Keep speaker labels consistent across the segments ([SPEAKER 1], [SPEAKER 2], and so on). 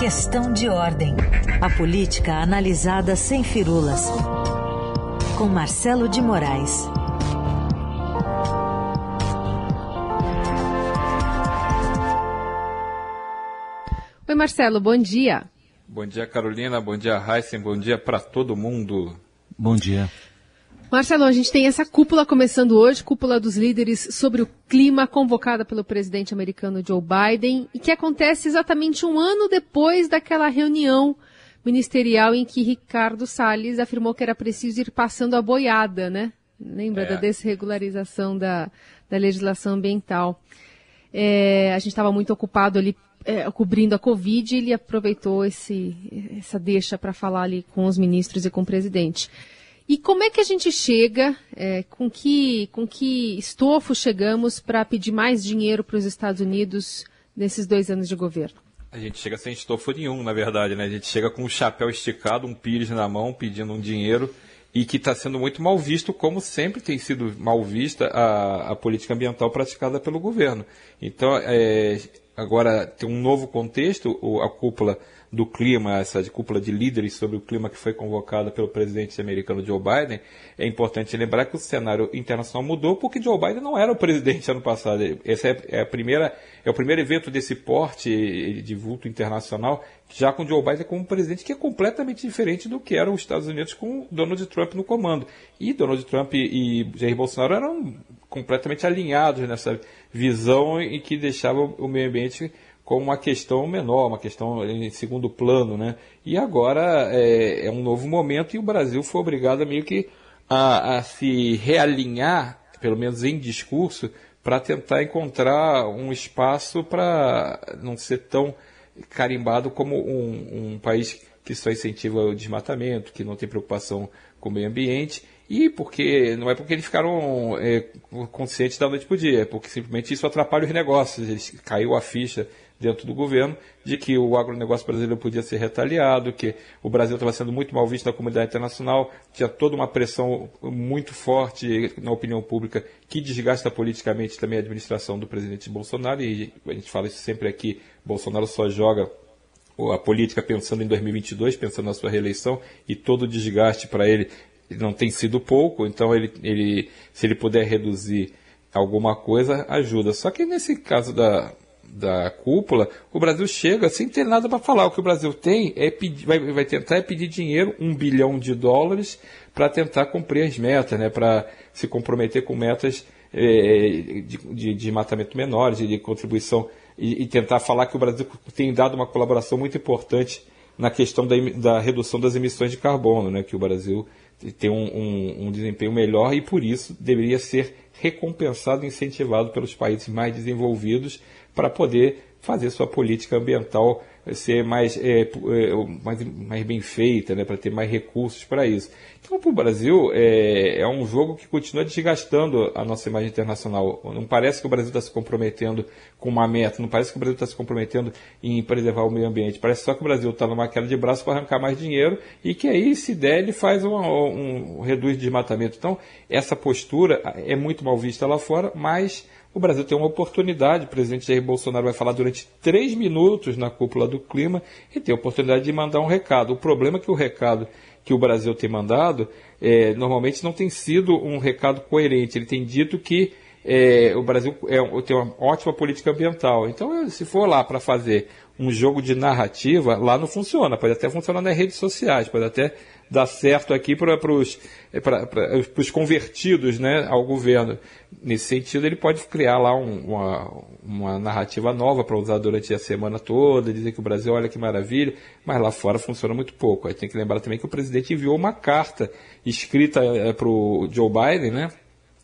[SPEAKER 1] Questão de ordem. A política analisada sem firulas. Com Marcelo de Moraes.
[SPEAKER 2] Oi, Marcelo, bom dia.
[SPEAKER 3] Bom dia, Carolina. Bom dia, Heisen. Bom dia para todo mundo.
[SPEAKER 4] Bom dia.
[SPEAKER 2] Marcelo, a gente tem essa cúpula começando hoje, cúpula dos líderes sobre o clima, convocada pelo presidente americano Joe Biden, e que acontece exatamente um ano depois daquela reunião ministerial em que Ricardo Salles afirmou que era preciso ir passando a boiada, né? Lembra é. da desregularização da, da legislação ambiental. É, a gente estava muito ocupado ali é, cobrindo a Covid e ele aproveitou esse, essa deixa para falar ali com os ministros e com o presidente. E como é que a gente chega, é, com, que, com que estofo chegamos para pedir mais dinheiro para os Estados Unidos nesses dois anos de governo?
[SPEAKER 3] A gente chega sem estofo nenhum, na verdade, né? A gente chega com um chapéu esticado, um pires na mão, pedindo um dinheiro e que está sendo muito mal visto, como sempre tem sido mal vista a, a política ambiental praticada pelo governo. Então, é, agora tem um novo contexto, a cúpula do clima, essa cúpula de líderes sobre o clima que foi convocada pelo presidente americano Joe Biden, é importante lembrar que o cenário internacional mudou porque Joe Biden não era o presidente ano passado. Esse é, é, a primeira, é o primeiro evento desse porte de vulto internacional, já com Joe Biden como presidente, que é completamente diferente do que eram os Estados Unidos com Donald Trump no comando. E Donald Trump e Jair Bolsonaro eram completamente alinhados nessa visão e que deixava o meio ambiente como uma questão menor, uma questão em segundo plano, né? E agora é, é um novo momento e o Brasil foi obrigado a meio que a, a se realinhar, pelo menos em discurso, para tentar encontrar um espaço para não ser tão carimbado como um, um país que só incentiva o desmatamento, que não tem preocupação com o meio ambiente e porque não é porque eles ficaram é, conscientes da noite para o dia, é porque simplesmente isso atrapalha os negócios. Eles, caiu a ficha dentro do governo de que o agronegócio brasileiro podia ser retaliado, que o Brasil estava sendo muito mal visto na comunidade internacional, tinha toda uma pressão muito forte na opinião pública que desgasta politicamente também a administração do presidente Bolsonaro, e a gente fala isso sempre aqui, Bolsonaro só joga a política pensando em 2022, pensando na sua reeleição, e todo o desgaste para ele não tem sido pouco, então ele, ele, se ele puder reduzir alguma coisa, ajuda. Só que nesse caso da, da cúpula, o Brasil chega sem ter nada para falar. O que o Brasil tem é pedir, vai, vai tentar é pedir dinheiro, um bilhão de dólares, para tentar cumprir as metas, né? para se comprometer com metas é, de, de, de matamento menores, de, de contribuição, e, e, tentar falar que o Brasil tem dado uma colaboração muito importante na questão da, da redução das emissões de carbono, né? que o Brasil ter um, um, um, desempenho melhor e por isso deveria ser recompensado e incentivado pelos países mais desenvolvidos para poder fazer sua política ambiental ser mais, é, é, mais, mais bem feita, né, para ter mais recursos para isso. Então, para o Brasil, é, é um jogo que continua desgastando a nossa imagem internacional. Não parece que o Brasil está se comprometendo com uma meta, não parece que o Brasil está se comprometendo em preservar o meio ambiente. Parece só que o Brasil está numa queda de braço para arrancar mais dinheiro e que aí, se der, ele faz um, um, um reduz de desmatamento. Então, essa postura é muito mal vista lá fora, mas o Brasil tem uma oportunidade, o presidente Jair Bolsonaro vai falar durante três minutos na cúpula do clima e tem a oportunidade de mandar um recado. O problema é que o recado que o Brasil tem mandado é, normalmente não tem sido um recado coerente. Ele tem dito que é, o Brasil é, tem uma ótima política ambiental. Então, se for lá para fazer um jogo de narrativa, lá não funciona. Pode até funcionar nas redes sociais, pode até dar certo aqui para os convertidos né, ao governo. Nesse sentido, ele pode criar lá um, uma, uma narrativa nova para usar durante a semana toda, dizer que o Brasil, olha que maravilha, mas lá fora funciona muito pouco. Aí tem que lembrar também que o presidente enviou uma carta escrita é, para o Joe Biden, né?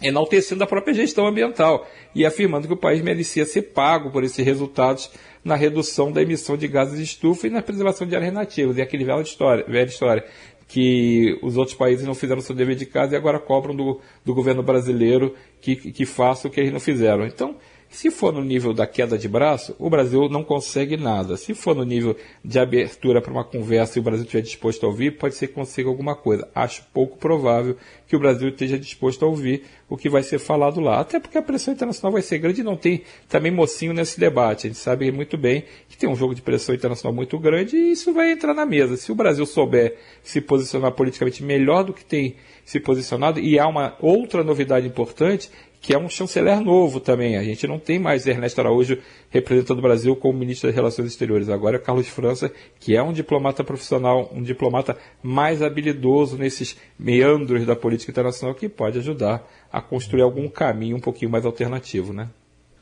[SPEAKER 3] enaltecendo a própria gestão ambiental e afirmando que o país merecia ser pago por esses resultados na redução da emissão de gases de estufa e na preservação de áreas nativas. E aquele velha história, velha história que os outros países não fizeram seu dever de casa e agora cobram do, do governo brasileiro que, que faça o que eles não fizeram. Então, Se for no nível da queda de braço, o Brasil não consegue nada. Se for no nível de abertura para uma conversa e o Brasil estiver disposto a ouvir, pode ser que consiga alguma coisa. Acho pouco provável que o Brasil esteja disposto a ouvir o que vai ser falado lá. Até porque a pressão internacional vai ser grande e não tem também mocinho nesse debate. A gente sabe muito bem que tem um jogo de pressão internacional muito grande e isso vai entrar na mesa. Se o Brasil souber se posicionar politicamente melhor do que tem se posicionado, e há uma outra novidade importante, que é um chanceler novo também. A gente não tem mais Ernesto Araújo representando o Brasil como ministro das Relações Exteriores. Agora é Carlos França, que é um diplomata profissional, um diplomata mais habilidoso nesses meandros da política internacional, que pode ajudar a construir algum caminho um pouquinho mais alternativo, né?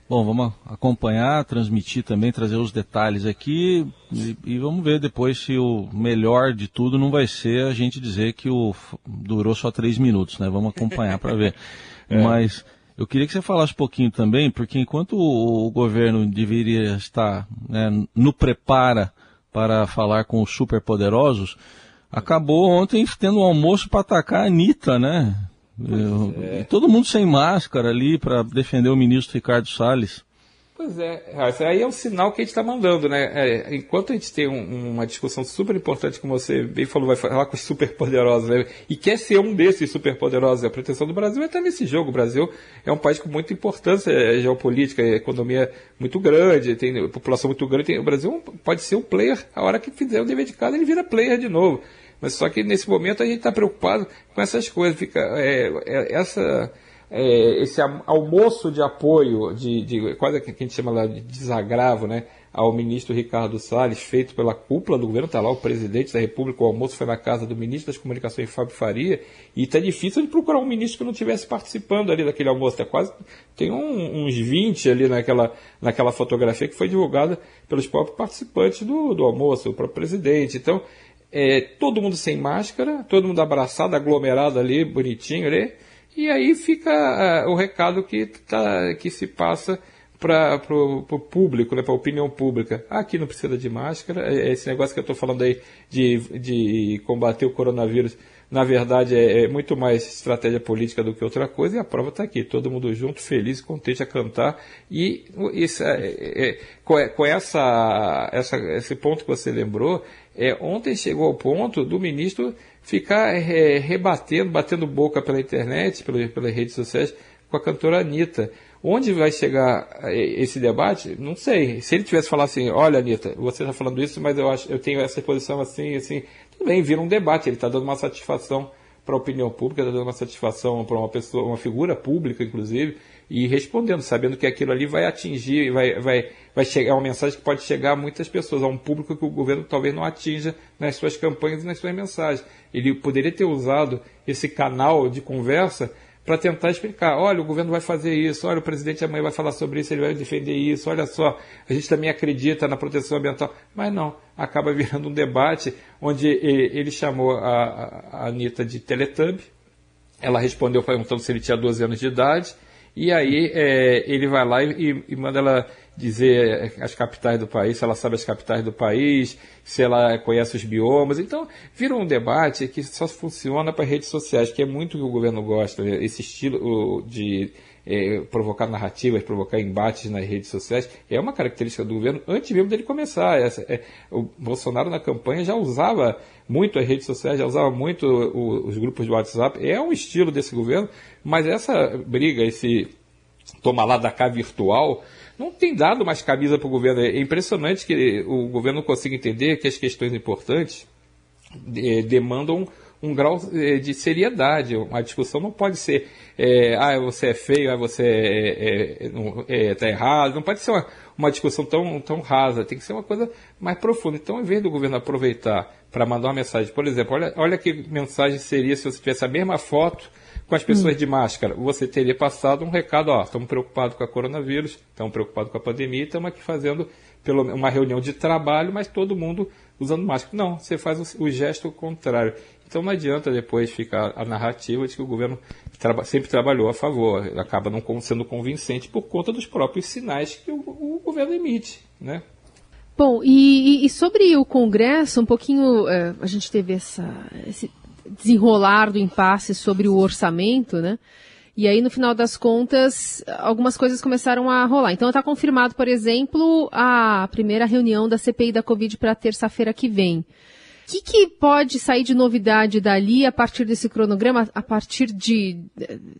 [SPEAKER 4] Bom, vamos acompanhar, transmitir também, trazer os detalhes aqui e, e, vamos ver depois se o melhor de tudo não vai ser a gente dizer que o durou só três minutos, né? Vamos acompanhar para ver. é. Mas eu queria que você falasse um pouquinho também, porque enquanto o, governo deveria estar né, no prepara para falar com os superpoderosos, acabou ontem tendo um almoço para atacar a Anitta, né? Eu, é. Todo mundo sem máscara ali para defender o ministro Ricardo Salles.
[SPEAKER 3] Pois é, aí é o sinal que a gente está mandando, né? É, enquanto a gente tem um, uma discussão super importante, como você bem falou, vai falar com os superpoderosos, né? e quer ser um desses superpoderosos, a pretensão do Brasil é estar nesse jogo. O Brasil é um país com muita importância é, geopolítica, é, economia muito grande, tem população muito grande. Tem, o Brasil pode ser um player, a hora que fizer o dever de casa, ele vira player de novo. Mas só que nesse momento a gente está preocupado com essas coisas, fica é, é, essa é, esse almoço de apoio, de, de quase que a gente chama de desagravo, né, ao ministro Ricardo Salles, feito pela cúpula do governo, está lá o presidente da República, o almoço foi na casa do ministro das Comunicações, Fábio Faria, e está difícil de procurar um ministro que não estivesse participando ali daquele almoço. Tá quase, tem um, uns 20 ali naquela, naquela fotografia que foi divulgada pelos próprios participantes do, do almoço, o próprio presidente. Então, é, todo mundo sem máscara, todo mundo abraçado, aglomerado ali, bonitinho ali, e aí fica uh, o recado que, tá, que se passa para o público, né, para a opinião pública. Aqui não precisa de máscara. É, é esse negócio que eu estou falando aí de, de combater o coronavírus, na verdade, é, é, muito mais estratégia política do que outra coisa. E a prova está aqui, todo mundo junto, feliz, contente a cantar. E isso, é, é, é com, essa, essa, esse ponto que você lembrou, é, ontem chegou ao ponto do ministro ficar é, rebatendo, batendo boca pela internet, pelas, redes sociais, com a cantora Anitta. Onde vai chegar é, esse debate? Não sei. Se ele tivesse falado assim, olha, Anitta, você está falando isso, mas eu, acho, eu tenho essa posição assim, assim, tudo bem, vira um debate. Ele está dando uma satisfação para a opinião pública, está dando uma satisfação para uma pessoa, uma figura pública, inclusive, e respondendo, sabendo que aquilo ali vai atingir, vai, vai, vai chegar, é uma mensagem que pode chegar a muitas pessoas, a um público que o governo talvez não atinja nas suas campanhas e nas suas mensagens. Ele poderia ter usado esse canal de conversa para tentar explicar, olha, o governo vai fazer isso, olha, o presidente amanhã vai falar sobre isso, ele vai defender isso, olha só, a gente também acredita na proteção ambiental. Mas não, acaba virando um debate onde ele chamou a, Anitta de Teletubb, ela respondeu perguntando se ele tinha 12 anos de idade, e aí é, ele vai lá e, e, manda ela dizer as capitais do país, se ela sabe as capitais do país, se ela conhece os biomas. Então, vira um debate que só funciona para redes sociais, que é muito que o governo gosta, né? esse estilo de é, provocar narrativas, provocar embates nas redes sociais, é uma característica do governo antes mesmo dele começar. Essa, é, o Bolsonaro na campanha já usava muito as redes sociais, já usava muito o, os grupos de WhatsApp, é um estilo desse governo, mas essa briga, esse toma lá da cá virtual, não tem dado mais camisa para o governo. É impressionante que o governo consiga entender que as questões importantes é, demandam um grau é, de seriedade. A discussão não pode ser, é, ah, você é feio, ah, você está é, é, é tá errado. Não pode ser uma, uma discussão tão, tão rasa. Tem que ser uma coisa mais profunda. Então, em vez do governo aproveitar para mandar uma mensagem, por exemplo, olha, olha que mensagem seria se você tivesse a mesma foto com as pessoas hum. de máscara, você teria passado um recado, ó, estamos preocupados com a coronavírus, estamos preocupados com a pandemia, estamos aqui fazendo pelo, uma reunião de trabalho, mas todo mundo usando máscara. Não, você faz o, o gesto contrário. Então não adianta depois ficar a narrativa de que o governo traba, sempre trabalhou a favor, acaba não sendo convincente por conta dos próprios sinais que o, o governo emite, né?
[SPEAKER 2] Bom, e, e, sobre o Congresso, um pouquinho, é, a gente teve essa, esse desenrolar do impasse sobre o orçamento, né? E aí, no final das contas, algumas coisas começaram a rolar. Então, está confirmado, por exemplo, a primeira reunião da CPI da Covid para terça-feira que vem. O que, que, pode sair de novidade dali a partir desse cronograma, a partir de,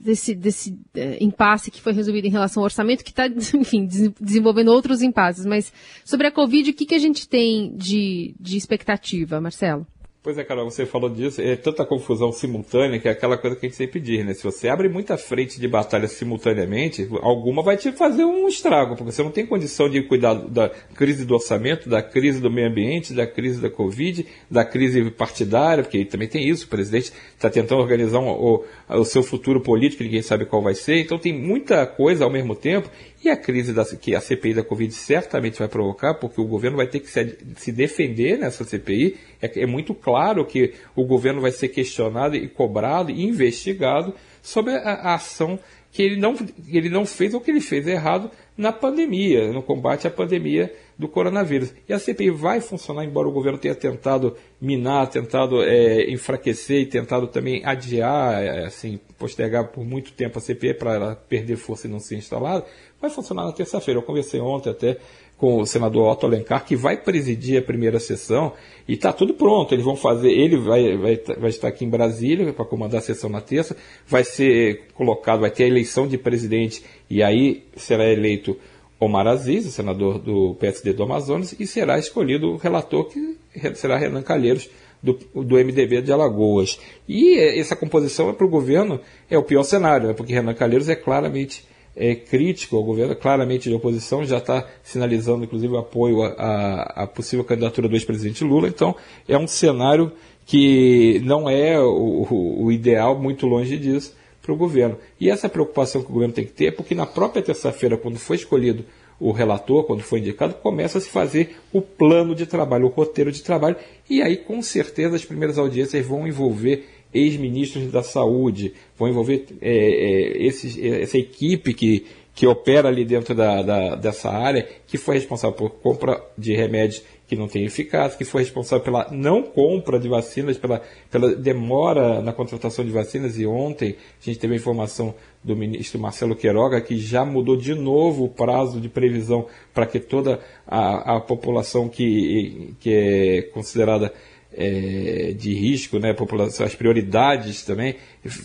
[SPEAKER 2] desse, desse é, impasse que foi resolvido em relação ao orçamento, que está, enfim, desenvolvendo outros impasses. Mas sobre a Covid, o que, que a gente tem de, de expectativa, Marcelo?
[SPEAKER 3] Pois é, Carol, você falou disso, é tanta confusão simultânea que é aquela coisa que a gente sempre diz, né? Se você abre muita frente de batalha simultaneamente, alguma vai te fazer um estrago, porque você não tem condição de cuidar da crise do orçamento, da crise do meio ambiente, da crise da Covid, da crise partidária, porque também tem isso, o presidente está tentando organizar um, o, o seu futuro político, ninguém sabe qual vai ser, então tem muita coisa ao mesmo tempo, e a crise da, que a CPI da Covid certamente vai provocar, porque o governo vai ter que se, se defender nessa CPI. É, é, muito claro que o governo vai ser questionado e cobrado e investigado sobre a, a ação que ele não, ele não fez ou que ele fez errado na pandemia, no combate à pandemia do coronavírus. E a CPI vai funcionar, embora o governo tenha tentado minar, tentado é, enfraquecer e tentado também adiar, é, assim, postergar por muito tempo a CPI para ela perder força e não ser instalada, vai funcionar na terça-feira. Eu conversei ontem até com o senador Otto Alencar, que vai presidir a primeira sessão, e está tudo pronto. Eles vão fazer, ele vai, vai, vai estar aqui em Brasília para comandar a sessão na terça, vai ser colocado, vai ter a eleição de presidente, e aí será eleito Omar Aziz, o senador do PSD do Amazonas, e será escolhido o relator, que será Renan Calheiros, do, do MDB de Alagoas. E essa composição é para o governo é o pior cenário, né? porque Renan Calheiros é claramente é, crítico ao governo, claramente de oposição, já está sinalizando, inclusive, o apoio à, possível candidatura do ex-presidente Lula. Então, é um cenário que não é o, o ideal, muito longe disso, para o governo. E essa preocupação que o governo tem que ter é porque na própria terça-feira, quando foi escolhido o relator, quando foi indicado, começa a se fazer o plano de trabalho, o roteiro de trabalho, e aí com certeza as primeiras audiências vão envolver ex-ministros da saúde, vão envolver é, é, esses, essa equipe que, que opera ali dentro da, da, dessa área, que foi responsável por compra de remédios que não tem eficácia, que foi responsável pela não compra de vacinas, pela, pela demora na contratação de vacinas, e ontem a gente teve a informação do ministro Marcelo Queiroga que já mudou de novo o prazo de previsão para que toda a, a população que, que é considerada é, de risco, né, população, as prioridades também,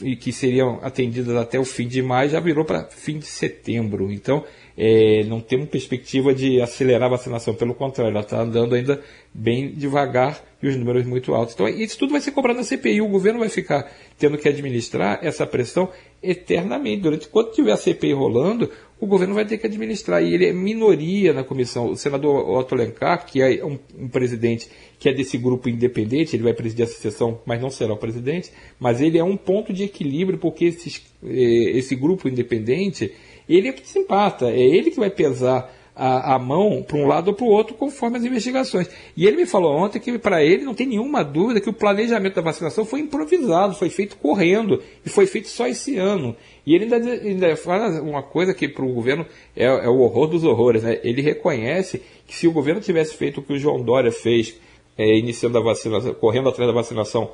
[SPEAKER 3] e que seriam atendidas até o fim de maio, já virou para fim de setembro. Então, é, não temos perspectiva de acelerar a vacinação, pelo contrário, ela está andando ainda bem devagar e os números muito altos. Então, isso tudo vai ser cobrado na CPI, o governo vai ficar tendo que administrar essa pressão eternamente. Durante quando tiver a CPI rolando, o governo vai ter que administrar. E ele é minoria na comissão. O senador Otto Lencar, que é um, um, presidente que é desse grupo independente, ele vai presidir essa sessão, mas não será o presidente, mas ele é um ponto de equilíbrio, porque esses, eh, esse grupo independente, ele é que se empata, é ele que vai pesar a, a mão para um lado ou para o outro conforme as investigações. E ele me falou ontem que para ele não tem nenhuma dúvida que o planejamento da vacinação foi improvisado, foi feito correndo e foi feito só esse ano. E ele ainda, ainda fala uma coisa que para o governo é, é, o horror dos horrores. Né? Ele reconhece que se o governo tivesse feito o que o João Dória fez, é, iniciando a vacinação, correndo atrás da vacinação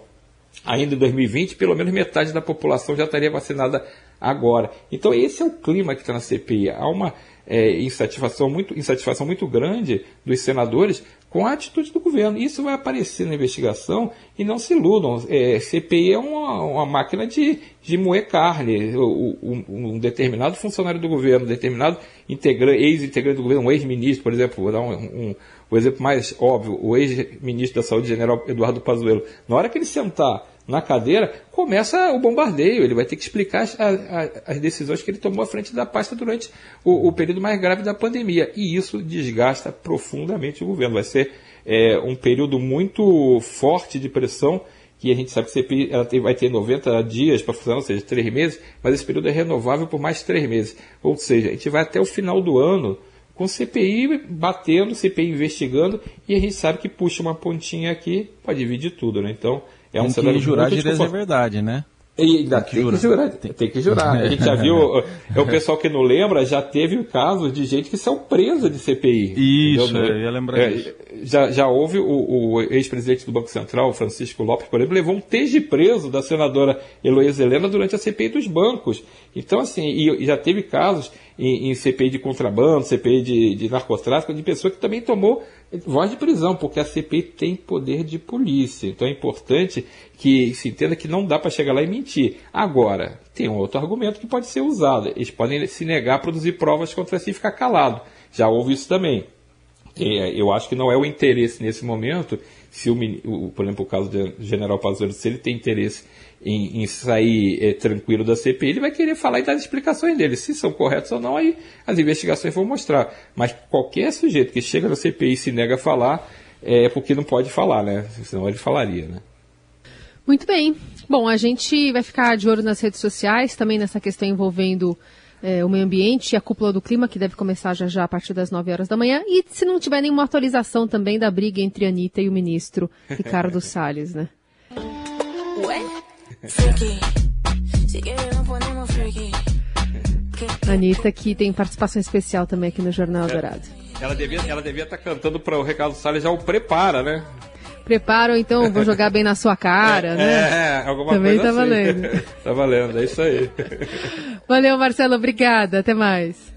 [SPEAKER 3] ainda em 2020, pelo menos metade da população já estaria vacinada agora. Então esse é o clima que está na CPI. Há uma é, insatisfação, muito, insatisfação muito grande dos senadores com a atitude do governo. Isso vai aparecer na investigação e não se iludam. É, CPI é uma, uma máquina de, de moer carne. Um, um, determinado funcionário do governo, um determinado ex-integrante do governo, um ex-ministro, por exemplo, vou dar um, um, o exemplo mais óbvio, o ex-ministro da Saúde, general Eduardo Pazuello. Na hora que ele sentar na cadeira, começa o bombardeio. Ele vai ter que explicar as, as, as decisões que ele tomou à frente da pasta durante o, o, período mais grave da pandemia. E isso desgasta profundamente o governo. Vai ser é, um período muito forte de pressão, que a gente sabe que CPI ela tem, vai ter 90 dias para funcionar, ou seja, três meses, mas esse período é renovável por mais três meses. Ou seja, a gente vai até o final do ano com CPI batendo, CPI investigando, e a gente sabe que puxa uma pontinha aqui, pode dividir tudo, né? Então,
[SPEAKER 4] é um Tem que jurar de é verdade, né?
[SPEAKER 3] E ainda tem, que, tem que jurar. Tem, que jurar. A gente já viu, é o pessoal que não lembra, já teve casos de gente que saiu presa de CPI.
[SPEAKER 4] Isso, eu ia lembrar é, disso.
[SPEAKER 3] Já, já houve o, o ex-presidente do Banco Central, Francisco Lopes, por exemplo, levou um TG preso da senadora Heloísa Helena durante a CPI dos bancos. Então, assim, e, já teve casos em, em CPI de contrabando, CPI de, de narcotráfico, de pessoa que também tomou voz de prisão, porque a CPI tem poder de polícia. Então é importante que se entenda que não dá para chegar lá e mentir. Agora, tem um outro argumento que pode ser usado. Eles podem se negar a produzir provas contra si e ficar calado. Já houve isso também. É, eu acho que não é o interesse nesse momento, se o, por exemplo, o caso do general Pazuello, se ele tem interesse em, em sair é, tranquilo da CPI, ele vai querer falar e dar as explicações dele. Se são corretas ou não, aí as investigações vão mostrar. Mas qualquer sujeito que chega na CPI e se nega a falar, é porque não pode falar, né? Senão ele falaria, né?
[SPEAKER 2] Muito bem. Bom, a gente vai ficar de olho nas redes sociais, também nessa questão envolvendo é, o meio ambiente e a cúpula do clima, que deve começar já já a partir das 9 horas da manhã. E se não tiver nenhuma atualização também da briga entre a Anitta e o ministro Ricardo Salles, né? Ué? Anitta, que tem participação especial também aqui no Jornal é, Dourado.
[SPEAKER 3] Ela devia estar ela devia tá cantando para o Ricardo Salles já o prepara, né?
[SPEAKER 2] Prepara ou então vou jogar bem na sua cara, é, né?
[SPEAKER 3] É, é alguma Também coisa tá assim. valendo. tá valendo, é isso aí.
[SPEAKER 2] Valeu, Marcelo, obrigada. Até mais.